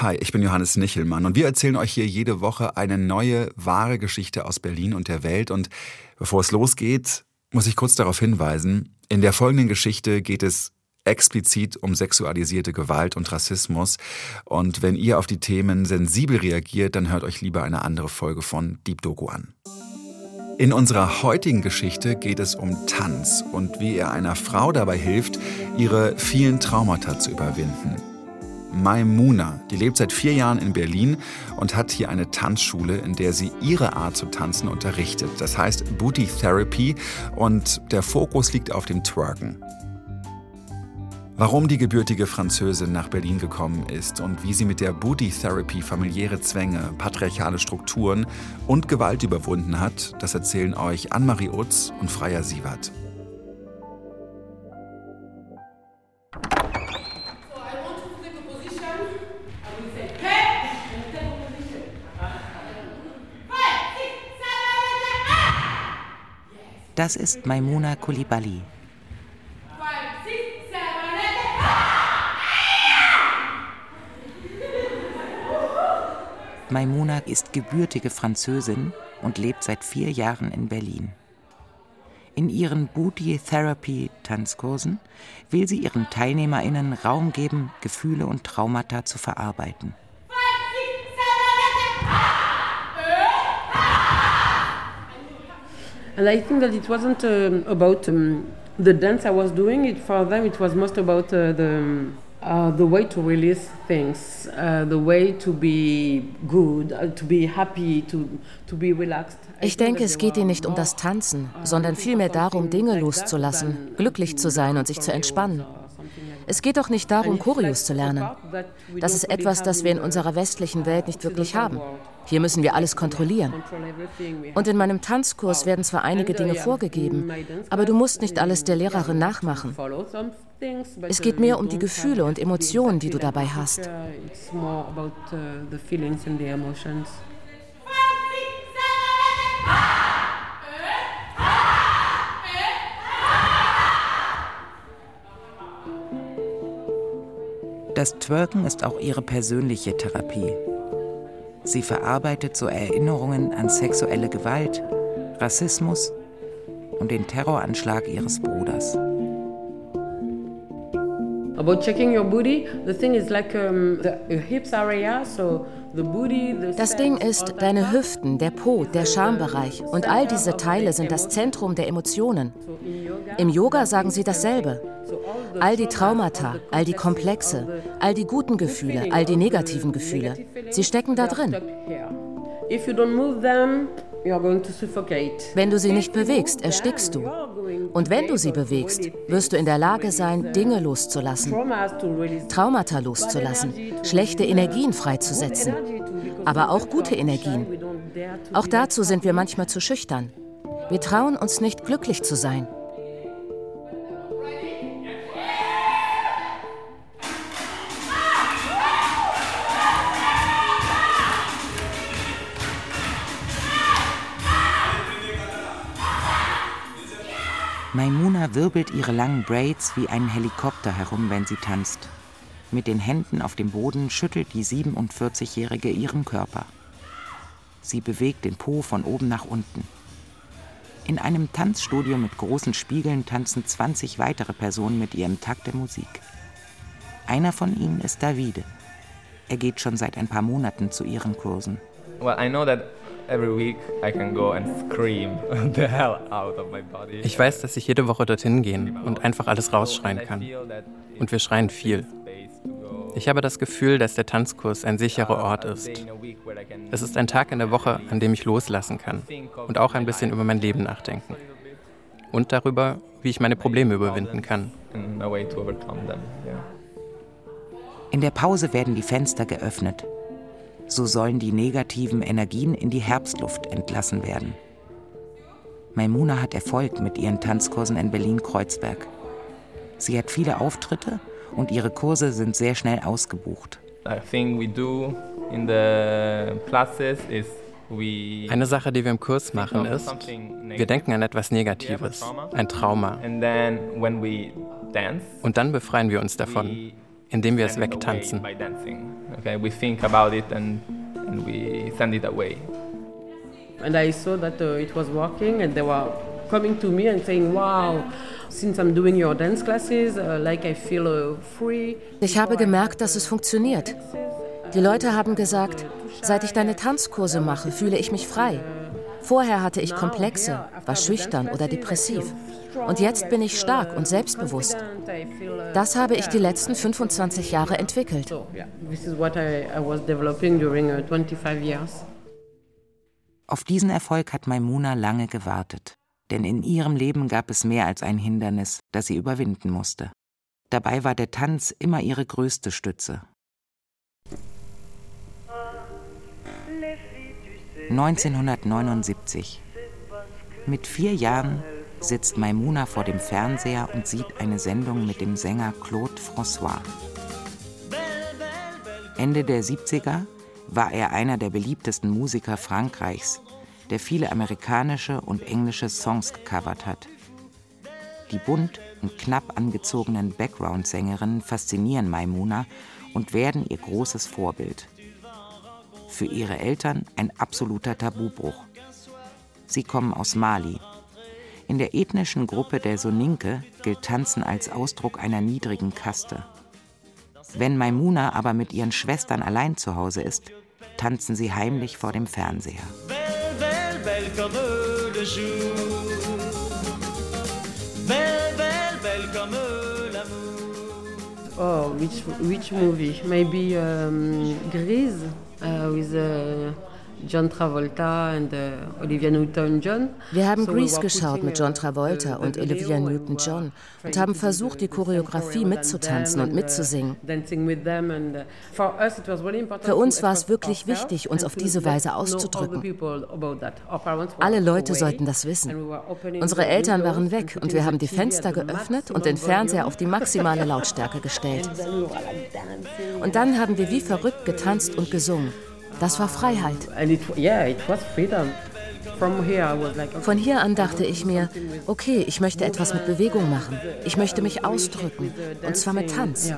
Hi, ich bin Johannes Nichelmann und wir erzählen euch hier jede Woche eine neue, wahre Geschichte aus Berlin und der Welt. Und bevor es losgeht, muss ich kurz darauf hinweisen, in der folgenden Geschichte geht es explizit um sexualisierte Gewalt und Rassismus. Und wenn ihr auf die Themen sensibel reagiert, dann hört euch lieber eine andere Folge von Deep Doku an. In unserer heutigen Geschichte geht es um Tanz und wie er einer Frau dabei hilft, ihre vielen Traumata zu überwinden. Maimuna. Die lebt seit vier Jahren in Berlin und hat hier eine Tanzschule, in der sie ihre Art zu tanzen unterrichtet. Das heißt Booty Therapy und der Fokus liegt auf dem Twerken. Warum die gebürtige Französin nach Berlin gekommen ist und wie sie mit der Booty Therapy familiäre Zwänge, patriarchale Strukturen und Gewalt überwunden hat, das erzählen euch Anne-Marie Utz und Freier Sievert. Das ist Maimuna Kulibali. Maimuna ist gebürtige Französin und lebt seit vier Jahren in Berlin. In ihren Booty Therapy Tanzkursen will sie ihren TeilnehmerInnen Raum geben, Gefühle und Traumata zu verarbeiten. And I think that it wasn't uh, about um, the dance I was doing. It for them, it was most about uh, the uh, the way to release things, uh, the way to be good, uh, to be happy, to to be relaxed. Ich denke, es geht ihnen nicht um das Tanzen, sondern vielmehr darum, Dinge loszulassen, glücklich zu sein und sich zu entspannen. Es geht doch nicht darum, Choreos zu lernen. Das ist etwas, das wir in unserer westlichen Welt nicht wirklich haben. Hier müssen wir alles kontrollieren. Und in meinem Tanzkurs werden zwar einige Dinge vorgegeben, aber du musst nicht alles der Lehrerin nachmachen. Es geht mehr um die Gefühle und Emotionen, die du dabei hast. Das Twerken ist auch ihre persönliche Therapie. Sie verarbeitet so Erinnerungen an sexuelle Gewalt, Rassismus und den Terroranschlag ihres Bruders. Das Ding ist, deine Hüften, der Po, der Schambereich und all diese Teile sind das Zentrum der Emotionen. Im Yoga sagen sie dasselbe. All die Traumata, all die Komplexe, all die guten Gefühle, all die negativen Gefühle, sie stecken da drin. Wenn du sie nicht bewegst, erstickst du. Und wenn du sie bewegst, wirst du in der Lage sein, Dinge loszulassen, Traumata loszulassen, schlechte Energien freizusetzen, aber auch gute Energien. Auch dazu sind wir manchmal zu schüchtern. Wir trauen uns nicht, glücklich zu sein. Maimuna wirbelt ihre langen Braids wie ein Helikopter herum, wenn sie tanzt. Mit den Händen auf dem Boden schüttelt die 47-Jährige ihren Körper. Sie bewegt den Po von oben nach unten. In einem Tanzstudio mit großen Spiegeln tanzen 20 weitere Personen mit ihrem Takt der Musik. Einer von ihnen ist Davide. Er geht schon seit ein paar Monaten zu ihren Kursen. Well, I know that ich weiß, dass ich jede Woche dorthin gehen und einfach alles rausschreien kann. Und wir schreien viel. Ich habe das Gefühl, dass der Tanzkurs ein sicherer Ort ist. Es ist ein Tag in der Woche, an dem ich loslassen kann und auch ein bisschen über mein Leben nachdenken. Und darüber, wie ich meine Probleme überwinden kann. In der Pause werden die Fenster geöffnet so sollen die negativen Energien in die Herbstluft entlassen werden. Maimuna hat Erfolg mit ihren Tanzkursen in Berlin-Kreuzberg. Sie hat viele Auftritte und ihre Kurse sind sehr schnell ausgebucht. Eine Sache, die wir im Kurs machen, ist, wir denken an etwas Negatives, ein Trauma. Und dann befreien wir uns davon, indem wir es wegtanzen. Okay, we think about it and, and we send it away. And I saw that uh, it was working, and they were coming to me and saying, "Wow, since I'm doing your dance classes, uh, like I feel uh, free." Ich habe gemerkt, dass es funktioniert. Die Leute haben gesagt, seit ich deine Tanzkurse mache, fühle ich mich frei. Vorher hatte ich Komplexe, war schüchtern oder depressiv. Und jetzt bin ich stark und selbstbewusst. Das habe ich die letzten 25 Jahre entwickelt. Auf diesen Erfolg hat Maimuna lange gewartet. Denn in ihrem Leben gab es mehr als ein Hindernis, das sie überwinden musste. Dabei war der Tanz immer ihre größte Stütze. 1979. Mit vier Jahren sitzt Maimuna vor dem Fernseher und sieht eine Sendung mit dem Sänger Claude François. Ende der 70er war er einer der beliebtesten Musiker Frankreichs, der viele amerikanische und englische Songs gecovert hat. Die bunt und knapp angezogenen Background-Sängerinnen faszinieren Maimuna und werden ihr großes Vorbild. Für ihre Eltern ein absoluter Tabubruch. Sie kommen aus Mali. In der ethnischen Gruppe der Soninke gilt Tanzen als Ausdruck einer niedrigen Kaste. Wenn Maimuna aber mit ihren Schwestern allein zu Hause ist, tanzen sie heimlich vor dem Fernseher. Oh, which, which movie? Maybe um, Grease uh, with uh, John Travolta and uh, Olivia Newton-John. Wir haben Grease geschaut mit John Travolta und Olivia Newton-John und haben versucht, die Choreografie mitzutanzen und mitzusingen. Für uns war es wirklich wichtig, uns auf diese Weise auszudrücken. Alle Leute sollten das wissen. Unsere Eltern waren weg und wir haben die Fenster geöffnet und den Fernseher auf die maximale Lautstärke gestellt. Und dann haben wir wie verrückt getanzt und gesungen. Das war Freiheit. Von hier an dachte ich mir, okay, ich möchte etwas mit Bewegung machen. Ich möchte mich ausdrücken. Und zwar mit Tanz.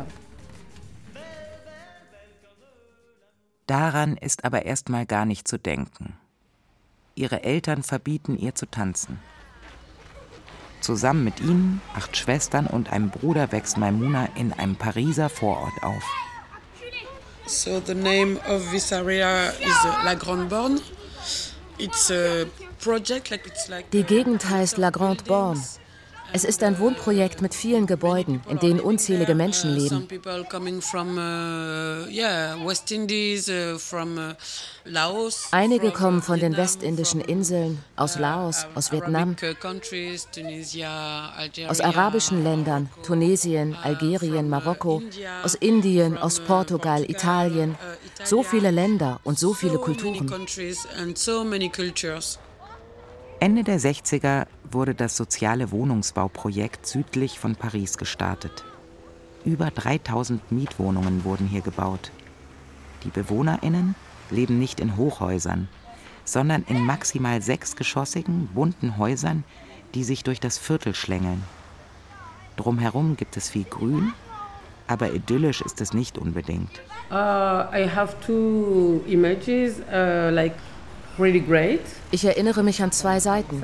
Daran ist aber erstmal gar nicht zu denken. Ihre Eltern verbieten ihr zu tanzen. Zusammen mit ihnen, acht Schwestern und einem Bruder wächst Maimuna in einem Pariser Vorort auf. So the name of this area is uh, La Grande Borne. It's a project like it's like Die Gegend heißt La Grande Borne. Es ist ein Wohnprojekt mit vielen Gebäuden, in denen unzählige Menschen leben. Einige kommen von den westindischen Inseln, aus Laos, aus Vietnam, aus arabischen Ländern, Tunesien, Algerien, Marokko, aus Indien, aus Portugal, Italien. So viele Länder und so viele Kulturen. Ende der 60er wurde das soziale Wohnungsbauprojekt südlich von Paris gestartet. Über 3000 Mietwohnungen wurden hier gebaut. Die Bewohnerinnen leben nicht in Hochhäusern, sondern in maximal sechsgeschossigen, bunten Häusern, die sich durch das Viertel schlängeln. Drumherum gibt es viel Grün, aber idyllisch ist es nicht unbedingt. Uh, I have two images, uh, like ich erinnere mich an zwei Seiten.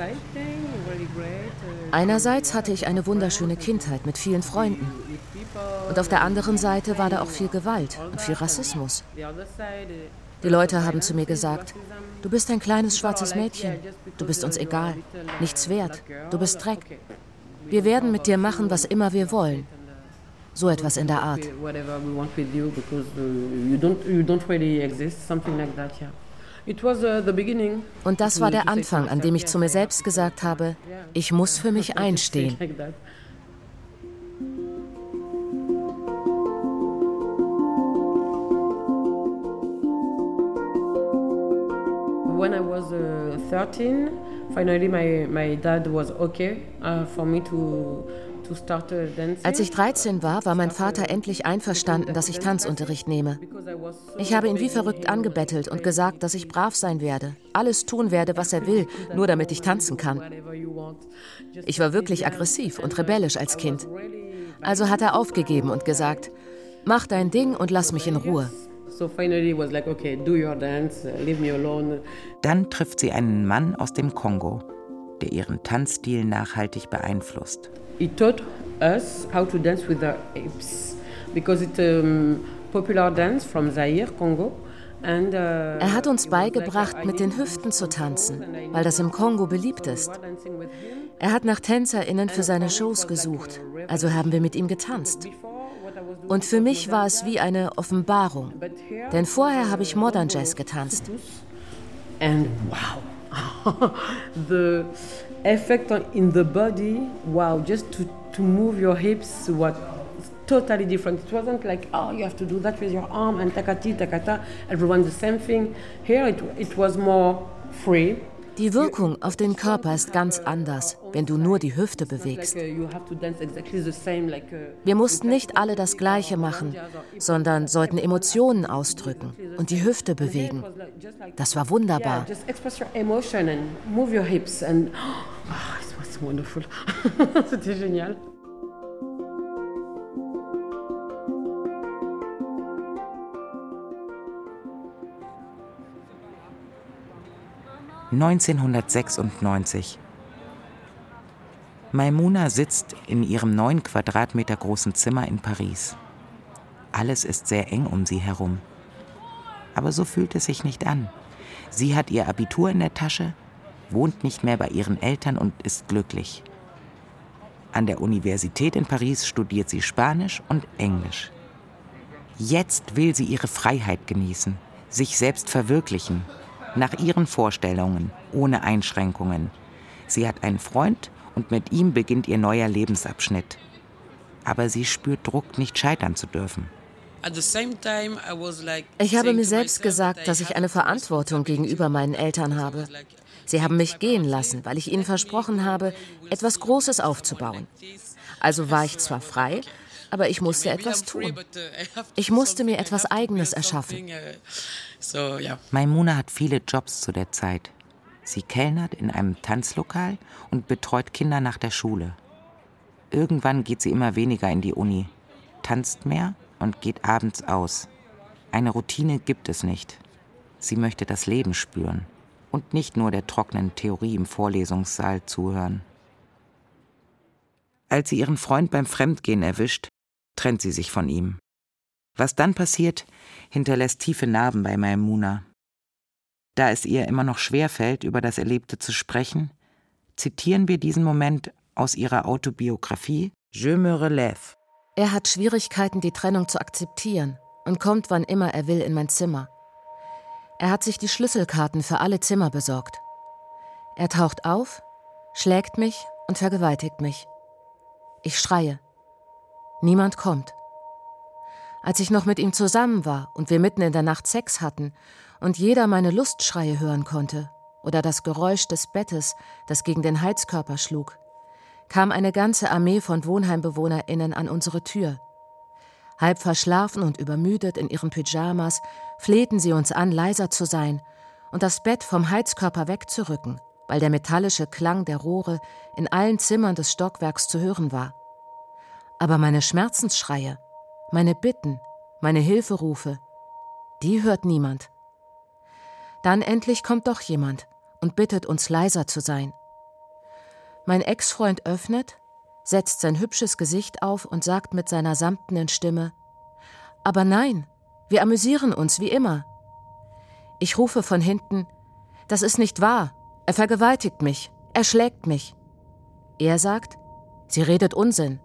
Einerseits hatte ich eine wunderschöne Kindheit mit vielen Freunden. Und auf der anderen Seite war da auch viel Gewalt und viel Rassismus. Die Leute haben zu mir gesagt, du bist ein kleines schwarzes Mädchen, du bist uns egal, nichts wert, du bist Dreck. Wir werden mit dir machen, was immer wir wollen. So etwas in der Art. Uh, Und das war der Anfang, an dem ich zu mir selbst gesagt habe, ich muss für mich einstehen. When I was uh, 13, finally my, my dad was okay uh, for me to als ich 13 war, war mein Vater endlich einverstanden, dass ich Tanzunterricht nehme. Ich habe ihn wie verrückt angebettelt und gesagt, dass ich brav sein werde, alles tun werde, was er will, nur damit ich tanzen kann. Ich war wirklich aggressiv und rebellisch als Kind. Also hat er aufgegeben und gesagt, mach dein Ding und lass mich in Ruhe. Uh. Dann trifft sie einen Mann aus dem Kongo, der ihren Tanzstil nachhaltig beeinflusst. He taught us how to dance with our hips because it's a um, popular dance from Zaire, Congo. Uh, er hat uns beigebracht, mit den Hüften zu tanzen, weil das im Kongo beliebt ist. Er hat nach TänzerInnen für seine Shows gesucht, also haben wir mit ihm getanzt. Und für mich war es wie eine Offenbarung, denn vorher habe ich Modern Jazz getanzt. And wow, the effect on, in the body, wow, just to, to move your hips, what totally different. It wasn't like, oh, you have to do that with your arm and takati, takata, everyone the same thing. Here it, it was more free. Die Wirkung auf den Körper ist ganz anders, wenn du nur die Hüfte bewegst. Wir mussten nicht alle das Gleiche machen, sondern sollten Emotionen ausdrücken und die Hüfte bewegen. Das war wunderbar. C'était génial. 1996. Maimuna sitzt in ihrem neun Quadratmeter großen Zimmer in Paris. Alles ist sehr eng um sie herum. Aber so fühlt es sich nicht an. Sie hat ihr Abitur in der Tasche, wohnt nicht mehr bei ihren Eltern und ist glücklich. An der Universität in Paris studiert sie Spanisch und Englisch. Jetzt will sie ihre Freiheit genießen, sich selbst verwirklichen nach ihren Vorstellungen, ohne Einschränkungen. Sie hat einen Freund und mit ihm beginnt ihr neuer Lebensabschnitt. Aber sie spürt Druck, nicht scheitern zu dürfen. Ich habe mir selbst gesagt, dass ich eine Verantwortung gegenüber meinen Eltern habe. Sie haben mich gehen lassen, weil ich ihnen versprochen habe, etwas Großes aufzubauen. Also war ich zwar frei, aber ich musste etwas tun. Ich musste mir etwas Eigenes erschaffen. Maimuna hat viele Jobs zu der Zeit. Sie kellnert in einem Tanzlokal und betreut Kinder nach der Schule. Irgendwann geht sie immer weniger in die Uni, tanzt mehr und geht abends aus. Eine Routine gibt es nicht. Sie möchte das Leben spüren und nicht nur der trockenen Theorie im Vorlesungssaal zuhören. Als sie ihren Freund beim Fremdgehen erwischt, trennt sie sich von ihm. Was dann passiert, hinterlässt tiefe Narben bei Maimuna. Da es ihr immer noch schwer fällt, über das Erlebte zu sprechen, zitieren wir diesen Moment aus ihrer Autobiografie Je me relève. Er hat Schwierigkeiten, die Trennung zu akzeptieren und kommt, wann immer er will, in mein Zimmer. Er hat sich die Schlüsselkarten für alle Zimmer besorgt. Er taucht auf, schlägt mich und vergewaltigt mich. Ich schreie. Niemand kommt. Als ich noch mit ihm zusammen war und wir mitten in der Nacht Sex hatten und jeder meine Lustschreie hören konnte oder das Geräusch des Bettes, das gegen den Heizkörper schlug, kam eine ganze Armee von Wohnheimbewohnerinnen an unsere Tür. Halb verschlafen und übermüdet in ihren Pyjamas flehten sie uns an, leiser zu sein und das Bett vom Heizkörper wegzurücken, weil der metallische Klang der Rohre in allen Zimmern des Stockwerks zu hören war. Aber meine Schmerzensschreie, meine Bitten, meine Hilferufe, die hört niemand. Dann endlich kommt doch jemand und bittet uns leiser zu sein. Mein Ex-Freund öffnet, setzt sein hübsches Gesicht auf und sagt mit seiner samtenen Stimme Aber nein, wir amüsieren uns wie immer. Ich rufe von hinten Das ist nicht wahr, er vergewaltigt mich, er schlägt mich. Er sagt Sie redet Unsinn.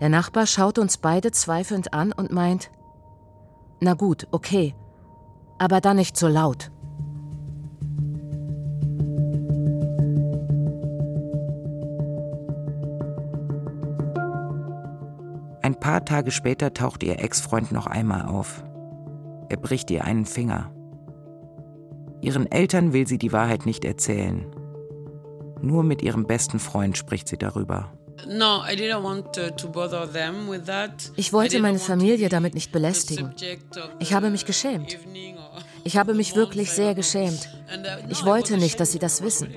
Der Nachbar schaut uns beide zweifelnd an und meint, na gut, okay, aber dann nicht so laut. Ein paar Tage später taucht ihr Ex-Freund noch einmal auf. Er bricht ihr einen Finger. Ihren Eltern will sie die Wahrheit nicht erzählen. Nur mit ihrem besten Freund spricht sie darüber. Uh, ich wollte meine Familie damit nicht belästigen. Ich habe mich geschämt. Ich habe mich wirklich sehr geschämt. Ich wollte nicht, dass sie das wissen.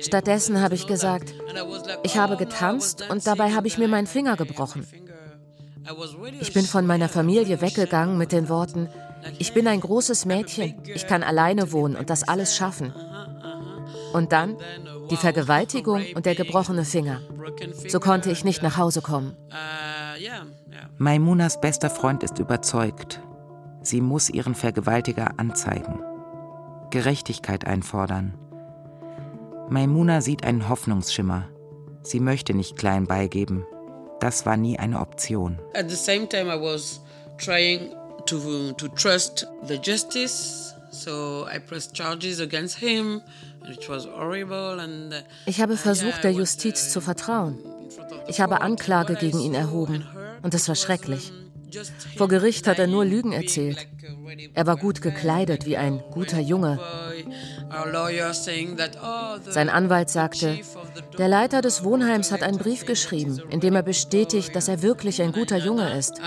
Stattdessen habe ich gesagt, ich habe getanzt und dabei habe ich mir meinen Finger gebrochen. Ich bin von meiner Familie weggegangen mit den Worten, ich bin ein großes Mädchen, ich kann alleine wohnen und das alles schaffen. Und dann die Vergewaltigung und der gebrochene Finger. So konnte ich nicht nach Hause kommen. Maimunas bester Freund ist überzeugt. Sie muss ihren Vergewaltiger anzeigen. Gerechtigkeit einfordern. Maimuna sieht einen Hoffnungsschimmer. Sie möchte nicht klein beigeben. Das war nie eine Option. At the same time I was trying to to trust the justice. So I pressed charges against him. Uh, ich habe versucht, der Justiz zu vertrauen. Ich habe Anklage gegen ihn erhoben und es war schrecklich. Vor Gericht hat er nur Lügen erzählt. Er war gut gekleidet wie ein guter Junge. Sein Anwalt sagte, der Leiter des Wohnheims hat einen Brief geschrieben, in dem er bestätigt, dass er wirklich ein guter Junge ist.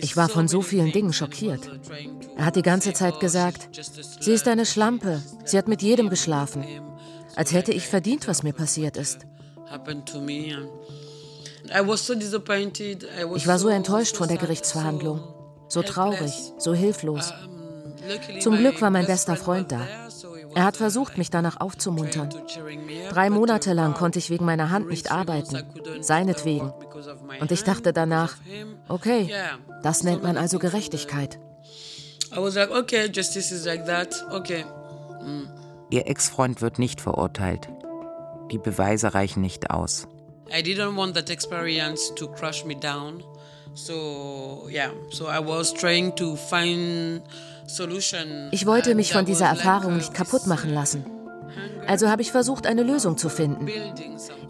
Ich war von so vielen Dingen schockiert. Er hat die ganze Zeit gesagt, sie ist eine Schlampe, sie hat mit jedem geschlafen, als hätte ich verdient, was mir passiert ist. Ich war so enttäuscht von der Gerichtsverhandlung, so traurig, so hilflos. Zum Glück war mein bester Freund da. Er hat versucht, mich danach aufzumuntern. Drei Monate lang konnte ich wegen meiner Hand nicht arbeiten, seinetwegen. Und ich dachte danach, okay, das nennt man also Gerechtigkeit. Ihr Ex-Freund wird nicht verurteilt. Die Beweise reichen nicht aus. I didn't want that experience to crush me down. So, yeah, so I was trying to find ich wollte mich von dieser Erfahrung nicht kaputt machen lassen. Also habe ich versucht, eine Lösung zu finden.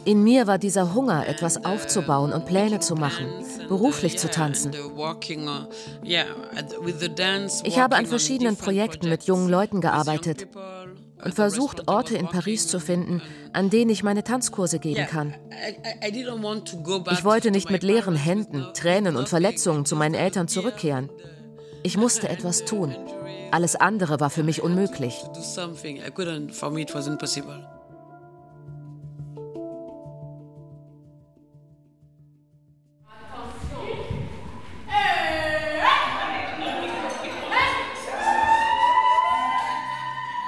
In mir war dieser Hunger, etwas aufzubauen und Pläne zu machen, beruflich zu tanzen. Ich habe an verschiedenen Projekten mit jungen Leuten gearbeitet und versucht, Orte in Paris zu finden, an denen ich meine Tanzkurse geben kann. Ich wollte nicht mit leeren Händen, Tränen und Verletzungen zu meinen Eltern zurückkehren. Ich musste etwas tun. Alles andere war für mich unmöglich.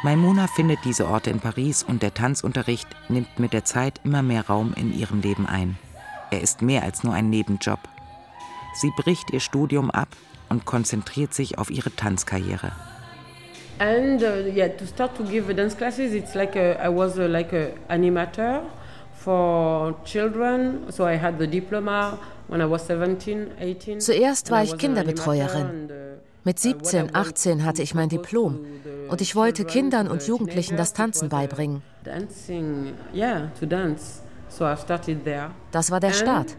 Maimuna findet diese Orte in Paris und der Tanzunterricht nimmt mit der Zeit immer mehr Raum in ihrem Leben ein. Er ist mehr als nur ein Nebenjob. Sie bricht ihr Studium ab und konzentriert sich auf ihre Tanzkarriere. And uh, yeah, to start to give dance classes, it's like a, I was a, like a animator for children. So I had the diploma when I was 17, 18. Zuerst war ich Kinderbetreuerin. Uh, Mit 17, 18 hatte ich mein Diplom und ich wollte Kindern und Jugendlichen das Tanzen beibringen. Das war der Start.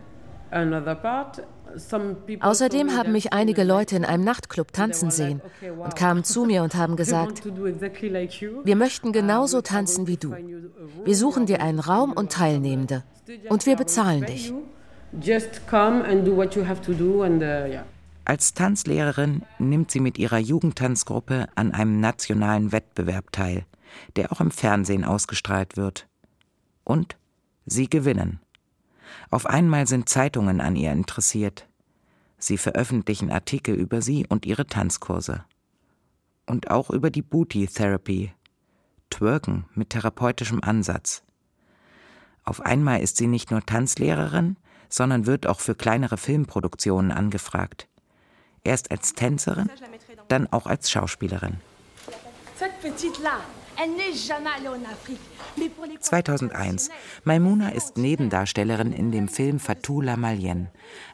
Außerdem haben mich einige Leute in einem Nachtclub tanzen sehen und kamen zu mir und haben gesagt, wir möchten genauso tanzen wie du. Wir suchen dir einen Raum und Teilnehmende und wir bezahlen dich. Als Tanzlehrerin nimmt sie mit ihrer Jugendtanzgruppe an einem nationalen Wettbewerb teil, der auch im Fernsehen ausgestrahlt wird. Und sie gewinnen. Auf einmal sind Zeitungen an ihr interessiert. Sie veröffentlichen Artikel über sie und ihre Tanzkurse. Und auch über die Booty Therapy, Twerken mit therapeutischem Ansatz. Auf einmal ist sie nicht nur Tanzlehrerin, sondern wird auch für kleinere Filmproduktionen angefragt. Erst als Tänzerin, dann auch als Schauspielerin. 2001. Maimouna ist Nebendarstellerin in dem Film Fatou la Malienne,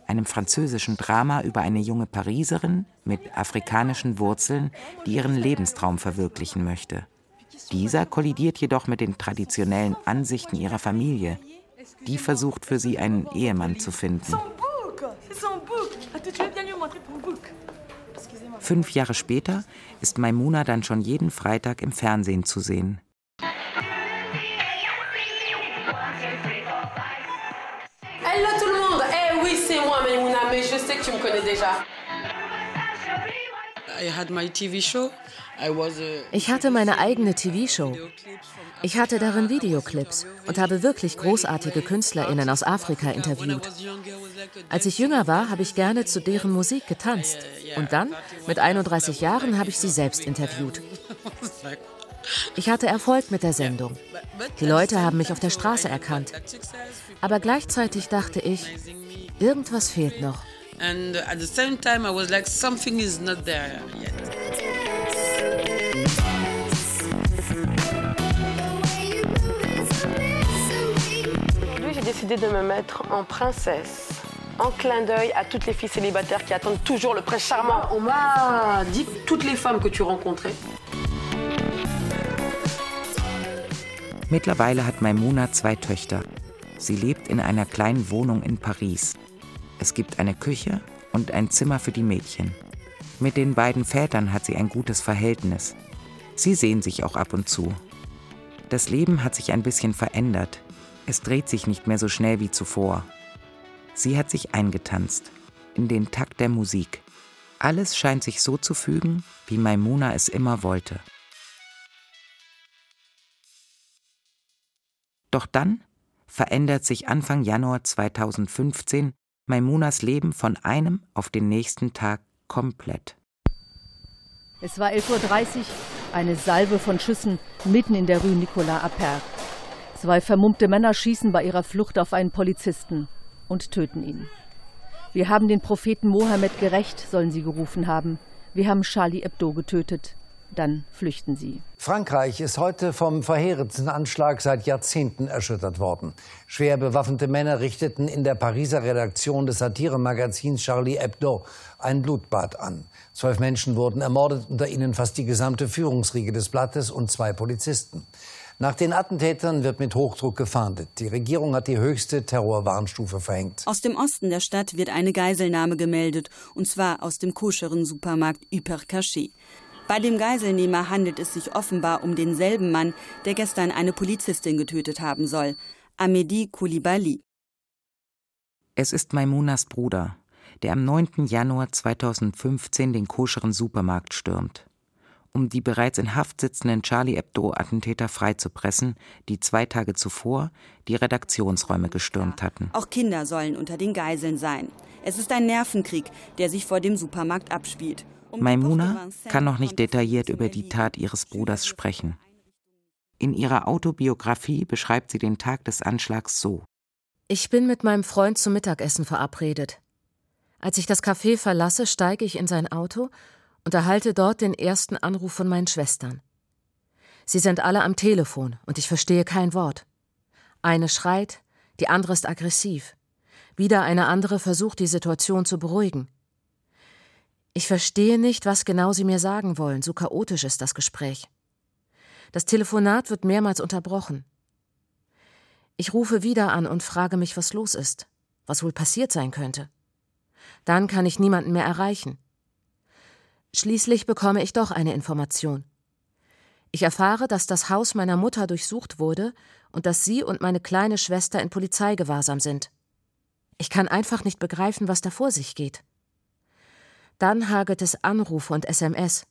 einem französischen Drama über eine junge Pariserin mit afrikanischen Wurzeln, die ihren Lebenstraum verwirklichen möchte. Dieser kollidiert jedoch mit den traditionellen Ansichten ihrer Familie. Die versucht für sie einen Ehemann zu finden. Fünf Jahre später ist Maimuna dann schon jeden Freitag im Fernsehen zu sehen. Hello tout le monde. Eh oui, c'est moi Maimouna, mais je sais que tu me connais déjà. Ich hatte meine eigene TV-Show. Ich hatte darin Videoclips und habe wirklich großartige KünstlerInnen aus Afrika interviewt. Als ich jünger war, habe ich gerne zu deren Musik getanzt. Und dann, mit 31 Jahren, habe ich sie selbst interviewt. Ich hatte Erfolg mit der Sendung. Die Leute haben mich auf der Straße erkannt. Aber gleichzeitig dachte ich, irgendwas fehlt noch. And at the same time I was like something is not there yet. Décidé de me mettre en princesse. En clin d'œil à toutes les filles célibataires qui attendent toujours le prince charmant. On m'a dit toutes les femmes que tu rencontrais Mittlerweile hat Maimuna zwei Töchter. Sie lebt in einer kleinen Wohnung in Paris. Es gibt eine Küche und ein Zimmer für die Mädchen. Mit den beiden Vätern hat sie ein gutes Verhältnis. Sie sehen sich auch ab und zu. Das Leben hat sich ein bisschen verändert. Es dreht sich nicht mehr so schnell wie zuvor. Sie hat sich eingetanzt, in den Takt der Musik. Alles scheint sich so zu fügen, wie Maimuna es immer wollte. Doch dann verändert sich Anfang Januar 2015 Maimunas Leben von einem auf den nächsten Tag komplett. Es war 11.30 Uhr, eine Salve von Schüssen mitten in der Rue Nicolas Appert. Zwei vermummte Männer schießen bei ihrer Flucht auf einen Polizisten und töten ihn. Wir haben den Propheten Mohammed gerecht, sollen sie gerufen haben. Wir haben Charlie Hebdo getötet dann flüchten sie. Frankreich ist heute vom verheerendsten Anschlag seit Jahrzehnten erschüttert worden. Schwer bewaffnete Männer richteten in der Pariser Redaktion des Satiremagazins Charlie Hebdo ein Blutbad an. Zwölf Menschen wurden ermordet, unter ihnen fast die gesamte Führungsriege des Blattes und zwei Polizisten. Nach den Attentätern wird mit Hochdruck gefahndet. Die Regierung hat die höchste Terrorwarnstufe verhängt. Aus dem Osten der Stadt wird eine Geiselnahme gemeldet, und zwar aus dem koscheren Supermarkt Hypercaché. Bei dem Geiselnehmer handelt es sich offenbar um denselben Mann, der gestern eine Polizistin getötet haben soll, Amedi Koulibaly. Es ist Maimunas Bruder, der am 9. Januar 2015 den koscheren Supermarkt stürmt, um die bereits in Haft sitzenden Charlie Hebdo-Attentäter freizupressen, die zwei Tage zuvor die Redaktionsräume gestürmt hatten. Auch Kinder sollen unter den Geiseln sein. Es ist ein Nervenkrieg, der sich vor dem Supermarkt abspielt. Maimuna kann noch nicht detailliert über die Tat ihres Bruders sprechen. In ihrer Autobiografie beschreibt sie den Tag des Anschlags so. Ich bin mit meinem Freund zum Mittagessen verabredet. Als ich das Café verlasse, steige ich in sein Auto und erhalte dort den ersten Anruf von meinen Schwestern. Sie sind alle am Telefon und ich verstehe kein Wort. Eine schreit, die andere ist aggressiv. Wieder eine andere versucht, die Situation zu beruhigen. Ich verstehe nicht, was genau Sie mir sagen wollen, so chaotisch ist das Gespräch. Das Telefonat wird mehrmals unterbrochen. Ich rufe wieder an und frage mich, was los ist, was wohl passiert sein könnte. Dann kann ich niemanden mehr erreichen. Schließlich bekomme ich doch eine Information. Ich erfahre, dass das Haus meiner Mutter durchsucht wurde und dass sie und meine kleine Schwester in Polizeigewahrsam sind. Ich kann einfach nicht begreifen, was da vor sich geht. Dann hagelt es Anrufe und SMS.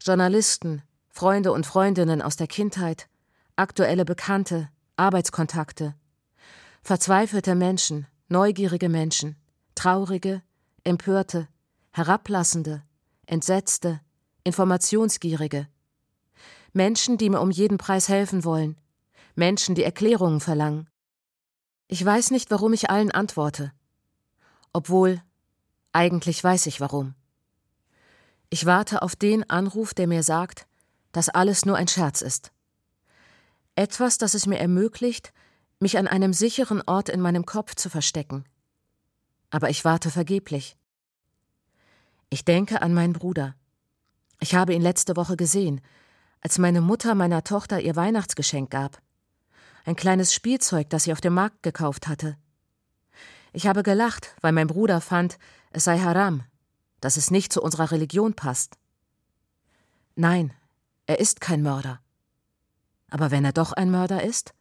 Journalisten, Freunde und Freundinnen aus der Kindheit, aktuelle Bekannte, Arbeitskontakte. Verzweifelte Menschen, neugierige Menschen, traurige, empörte, herablassende, entsetzte, informationsgierige. Menschen, die mir um jeden Preis helfen wollen. Menschen, die Erklärungen verlangen. Ich weiß nicht, warum ich allen antworte. Obwohl, eigentlich weiß ich warum. Ich warte auf den Anruf, der mir sagt, dass alles nur ein Scherz ist. Etwas, das es mir ermöglicht, mich an einem sicheren Ort in meinem Kopf zu verstecken. Aber ich warte vergeblich. Ich denke an meinen Bruder. Ich habe ihn letzte Woche gesehen, als meine Mutter meiner Tochter ihr Weihnachtsgeschenk gab. Ein kleines Spielzeug, das sie auf dem Markt gekauft hatte. Ich habe gelacht, weil mein Bruder fand, es sei Haram, dass es nicht zu unserer Religion passt. Nein, er ist kein Mörder. Aber wenn er doch ein Mörder ist,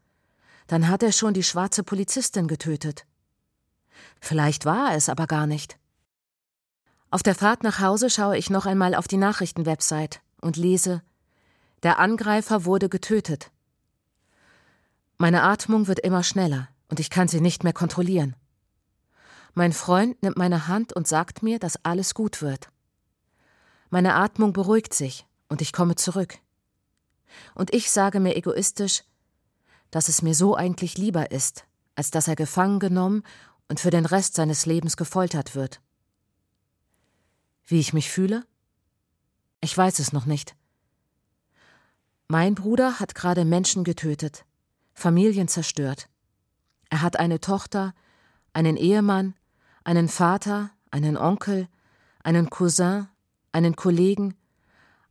dann hat er schon die schwarze Polizistin getötet. Vielleicht war er es aber gar nicht. Auf der Fahrt nach Hause schaue ich noch einmal auf die Nachrichtenwebsite und lese Der Angreifer wurde getötet. Meine Atmung wird immer schneller und ich kann sie nicht mehr kontrollieren. Mein Freund nimmt meine Hand und sagt mir, dass alles gut wird. Meine Atmung beruhigt sich und ich komme zurück. Und ich sage mir egoistisch, dass es mir so eigentlich lieber ist, als dass er gefangen genommen und für den Rest seines Lebens gefoltert wird. Wie ich mich fühle? Ich weiß es noch nicht. Mein Bruder hat gerade Menschen getötet, Familien zerstört. Er hat eine Tochter, einen Ehemann, einen Vater, einen Onkel, einen Cousin, einen Kollegen,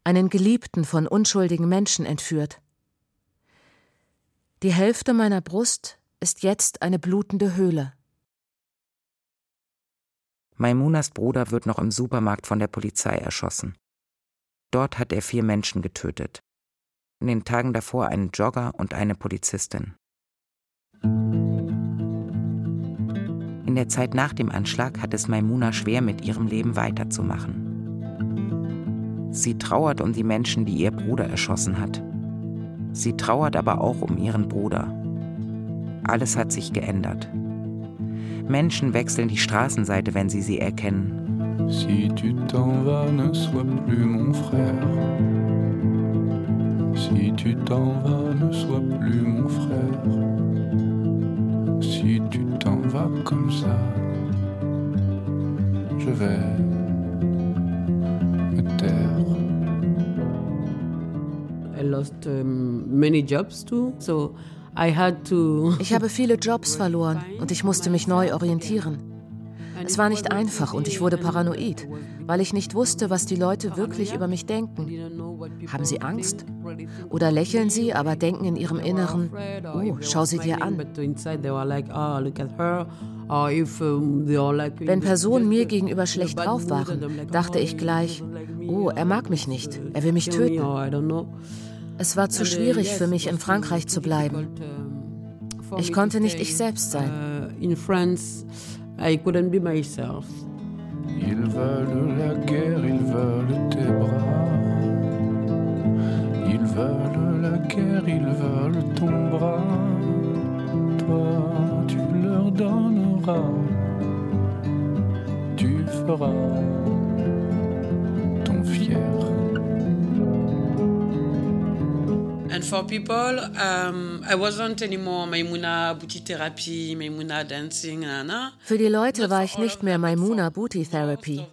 einen Geliebten von unschuldigen Menschen entführt. Die Hälfte meiner Brust ist jetzt eine blutende Höhle. Maimunas Bruder wird noch im Supermarkt von der Polizei erschossen. Dort hat er vier Menschen getötet. In den Tagen davor einen Jogger und eine Polizistin. In der Zeit nach dem Anschlag hat es Maimuna schwer, mit ihrem Leben weiterzumachen. Sie trauert um die Menschen, die ihr Bruder erschossen hat. Sie trauert aber auch um ihren Bruder. Alles hat sich geändert. Menschen wechseln die Straßenseite, wenn sie sie erkennen. Si tu t'en vas, ne sois plus mon frère. Si tu t'en vas, ne sois plus mon frère. Si tu t'en vas comme ça, je vais me taire. I lost um, many jobs too, so ich habe viele Jobs verloren und ich musste mich neu orientieren. Es war nicht einfach und ich wurde paranoid, weil ich nicht wusste, was die Leute wirklich über mich denken. Haben sie Angst? Oder lächeln sie, aber denken in ihrem Inneren, oh, schau sie dir an. Wenn Personen mir gegenüber schlecht drauf waren, dachte ich gleich, oh, er mag mich nicht, er will mich töten. Es war zu schwierig für mich, in Frankreich zu bleiben. Ich konnte nicht ich selbst sein. In France, I couldn't be myself. Ils veulent la guerre, ils veulent tes bras. Ils veulent la guerre, ils veulent ton bras. Toi, tu leur donneras. Tu feras ton fier. For people, um, I wasn't anymore Maimuna Booty Therapy, Maimuna Dancing, Nana. Für die Leute war ich nicht mehr Maimuna Booty Therapy.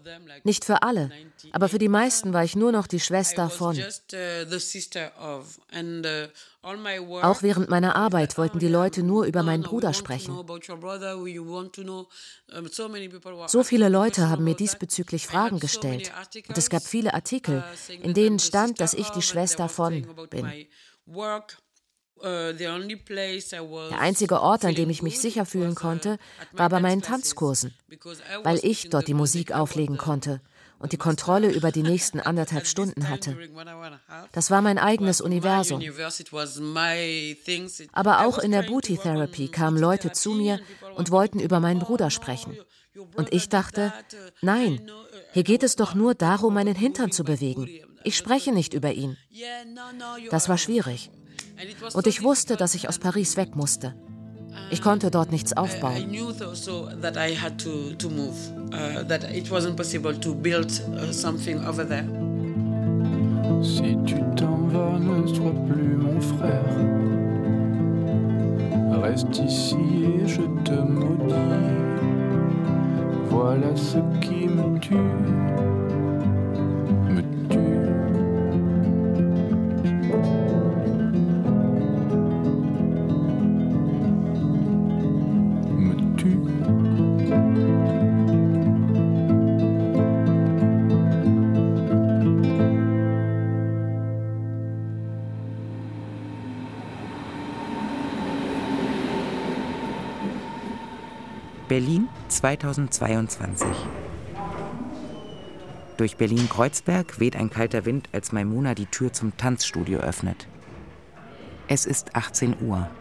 Nicht für alle, aber für die meisten war ich nur noch die Schwester von. Uh, uh, Auch während meiner Arbeit wollten die Leute nur über meinen Bruder sprechen. So viele Leute haben mir diesbezüglich Fragen gestellt. Und es gab viele Artikel, uh, in denen stand, dass ich die Schwester von bin. Uh, Der einzige Ort, an dem ich mich sicher fühlen konnte, uh, war bei meinen Tanzkursen, weil ich dort die Musik auflegen konnte und die Kontrolle über die nächsten anderthalb Stunden hatte. Das war mein eigenes Universum. Aber auch in der Booty Therapy kamen Leute zu mir und wollten über meinen Bruder sprechen. Und ich dachte, nein, hier geht es doch nur darum, meinen Hintern zu bewegen. Ich spreche nicht über ihn. Das war schwierig. Und ich wusste, dass ich aus Paris weg musste. Ich konnte dort nichts aufbauen. Si tu t'en vas, ne sois plus mon frère. Reste ici et je te maudis. Voilà ce qui me tue. Berlin 2022. Durch Berlin-Kreuzberg weht ein kalter Wind, als Maimuna die Tür zum Tanzstudio öffnet. Es ist 18 Uhr.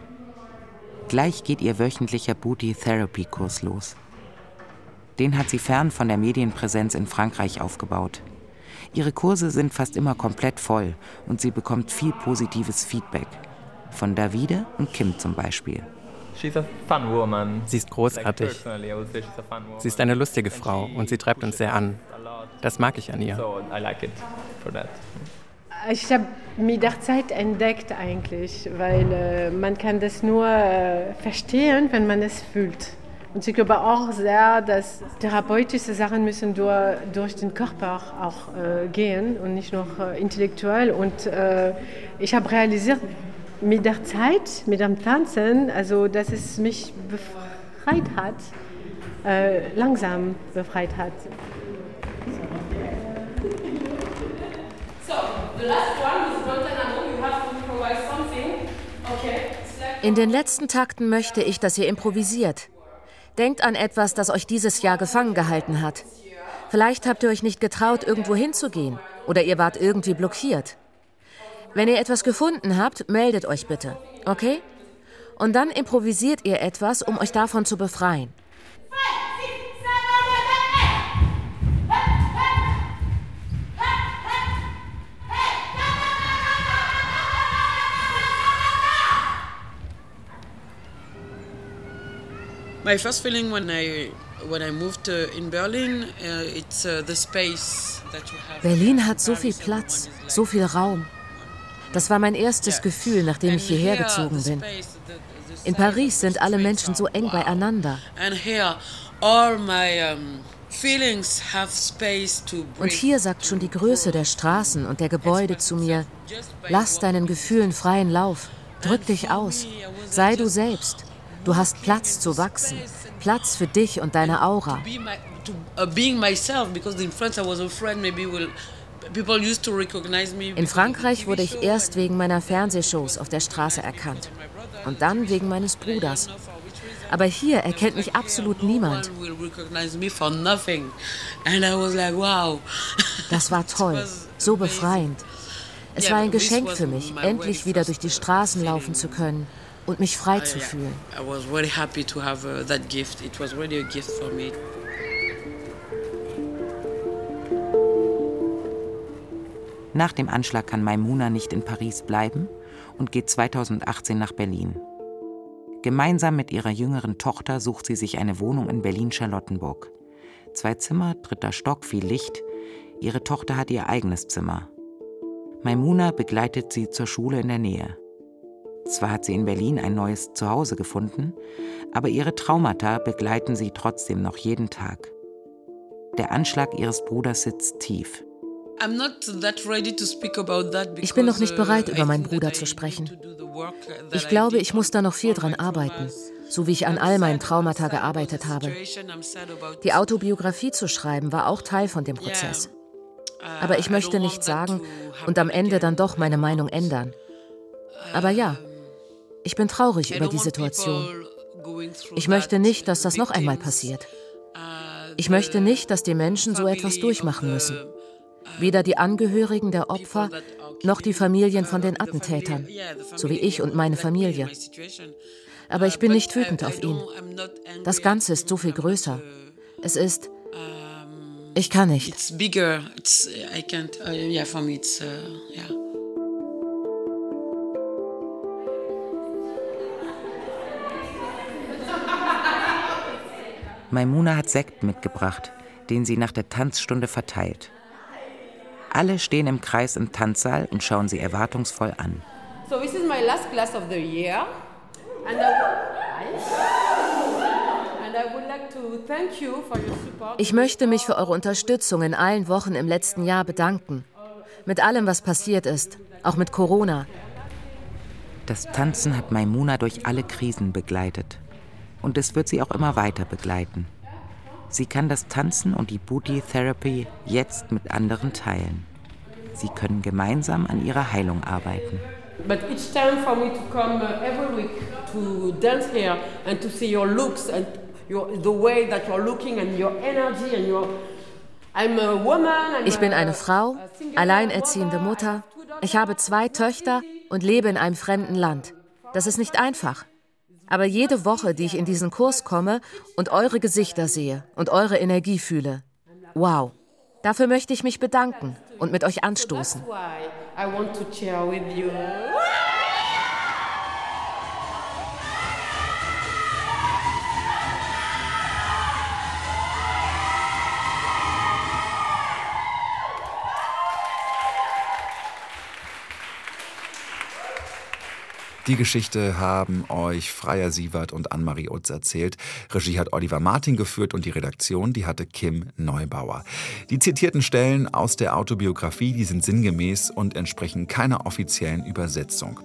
Gleich geht ihr wöchentlicher Booty-Therapy-Kurs los. Den hat sie fern von der Medienpräsenz in Frankreich aufgebaut. Ihre Kurse sind fast immer komplett voll und sie bekommt viel positives Feedback. Von Davide und Kim zum Beispiel. Sie ist großartig. Sie ist eine lustige Frau und sie treibt uns sehr an. Das mag ich an ihr. Ich habe mit der Zeit entdeckt eigentlich, weil äh, man kann das nur äh, verstehen, wenn man es fühlt. Und ich glaube auch sehr, dass therapeutische Sachen müssen durch, durch den Körper auch äh, gehen und nicht nur äh, intellektuell. Und äh, ich habe realisiert mit der Zeit, mit dem Tanzen, also dass es mich befreit hat, äh, langsam befreit hat. In den letzten Takten möchte ich, dass ihr improvisiert. Denkt an etwas, das euch dieses Jahr gefangen gehalten hat. Vielleicht habt ihr euch nicht getraut, irgendwo hinzugehen oder ihr wart irgendwie blockiert. Wenn ihr etwas gefunden habt, meldet euch bitte, okay? Und dann improvisiert ihr etwas, um euch davon zu befreien. My first feeling when I when I moved in Berlin, uh, it's uh, the space that you have. Berlin hat so viel Platz, so viel Raum. Das war mein erstes Gefühl, nachdem ich hierher gezogen bin. In Paris sind alle Menschen so eng beieinander. Und hier sagt schon die Größe der Straßen und der Gebäude zu mir, lass deinen Gefühlen freien Lauf, drück dich aus, sei du selbst. Du hast Platz zu wachsen, Platz für dich und deine Aura. In Frankreich wurde ich erst wegen meiner Fernsehshows auf der Straße erkannt. Und dann wegen meines Bruders. Aber hier erkennt mich absolut niemand. Das war toll, so befreiend. Es war ein Geschenk für mich, endlich wieder durch die Straßen laufen zu können und mich frei zu fühlen. Nach dem Anschlag kann Maimuna nicht in Paris bleiben und geht 2018 nach Berlin. Gemeinsam mit ihrer jüngeren Tochter sucht sie sich eine Wohnung in Berlin-Charlottenburg. Zwei Zimmer, dritter Stock, viel Licht. Ihre Tochter hat ihr eigenes Zimmer. Maimuna begleitet sie zur Schule in der Nähe. Zwar hat sie in Berlin ein neues Zuhause gefunden, aber ihre Traumata begleiten sie trotzdem noch jeden Tag. Der Anschlag ihres Bruders sitzt tief. Ich bin noch nicht bereit, über meinen Bruder zu sprechen. Ich glaube, ich muss da noch viel dran arbeiten, so wie ich an all meinen Traumata gearbeitet habe. Die Autobiografie zu schreiben war auch Teil von dem Prozess. Aber ich möchte nicht sagen und am Ende dann doch meine Meinung ändern. Aber ja, ich bin traurig über die Situation. Ich möchte nicht, dass das noch einmal passiert. Ich möchte nicht, dass die Menschen so etwas durchmachen müssen. Weder die Angehörigen der Opfer noch die Familien von den Attentätern, so wie ich und meine Familie. Aber ich bin nicht wütend auf ihn. Das Ganze ist so viel größer. Es ist. Ich kann nicht. Uh. Uh. Maimuna hat Sekt mitgebracht, den sie nach der Tanzstunde verteilt. Alle stehen im Kreis im Tanzsaal und schauen sie erwartungsvoll an. So this is my last class of the year. And ich möchte mich für eure Unterstützung in allen Wochen im letzten Jahr bedanken. Mit allem, was passiert ist, auch mit Corona. Das Tanzen hat Maimuna durch alle Krisen begleitet und es wird sie auch immer weiter begleiten. Sie kann das Tanzen und die Booty Therapy jetzt mit anderen teilen. Sie können gemeinsam an ihrer Heilung arbeiten. But each time for me to come uh, every week to dance here and to see your looks and your, the way that you're looking and your energy and your ich bin eine Frau, alleinerziehende Mutter. Ich habe zwei Töchter und lebe in einem fremden Land. Das ist nicht einfach. Aber jede Woche, die ich in diesen Kurs komme und eure Gesichter sehe und eure Energie fühle, wow, dafür möchte ich mich bedanken und mit euch anstoßen. Die Geschichte haben euch Freier Sievert und Anne-Marie Utz erzählt. Regie hat Oliver Martin geführt und die Redaktion, die hatte Kim Neubauer. Die zitierten Stellen aus der Autobiografie, die sind sinngemäß und entsprechen keiner offiziellen Übersetzung.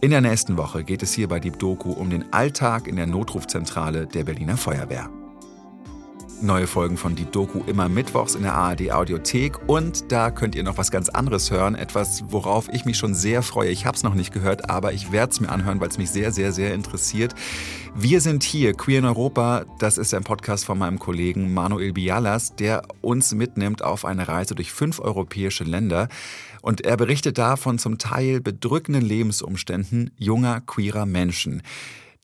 In der nächsten Woche geht es hier bei Deep Doku um den Alltag in der Notrufzentrale der Berliner Feuerwehr. Neue Folgen von Die Doku immer mittwochs in der ARD Audiothek und da könnt ihr noch was ganz anderes hören, etwas, worauf ich mich schon sehr freue. Ich habe es noch nicht gehört, aber ich werde es mir anhören, weil es mich sehr, sehr, sehr interessiert. Wir sind hier, Queer in Europa. Das ist ein Podcast von meinem Kollegen Manuel Bialas, der uns mitnimmt auf eine Reise durch fünf europäische Länder. Und er berichtet da von zum Teil bedrückenden Lebensumständen junger queerer Menschen.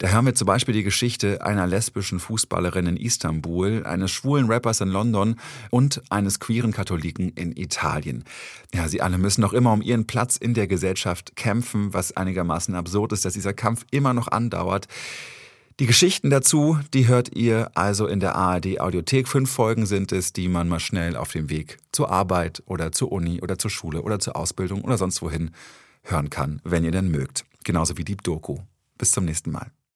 Da hören wir zum Beispiel die Geschichte einer lesbischen Fußballerin in Istanbul, eines schwulen Rappers in London und eines queeren Katholiken in Italien. Ja, sie alle müssen noch immer um ihren Platz in der Gesellschaft kämpfen, was einigermaßen absurd ist, dass dieser Kampf immer noch andauert. Die Geschichten dazu, die hört ihr also in der ARD Audiothek. Fünf Folgen sind es, die man mal schnell auf dem Weg zur Arbeit oder zur Uni oder zur Schule oder zur Ausbildung oder sonst wohin hören kann, wenn ihr denn mögt. Genauso wie die Doku. Bis zum nächsten Mal.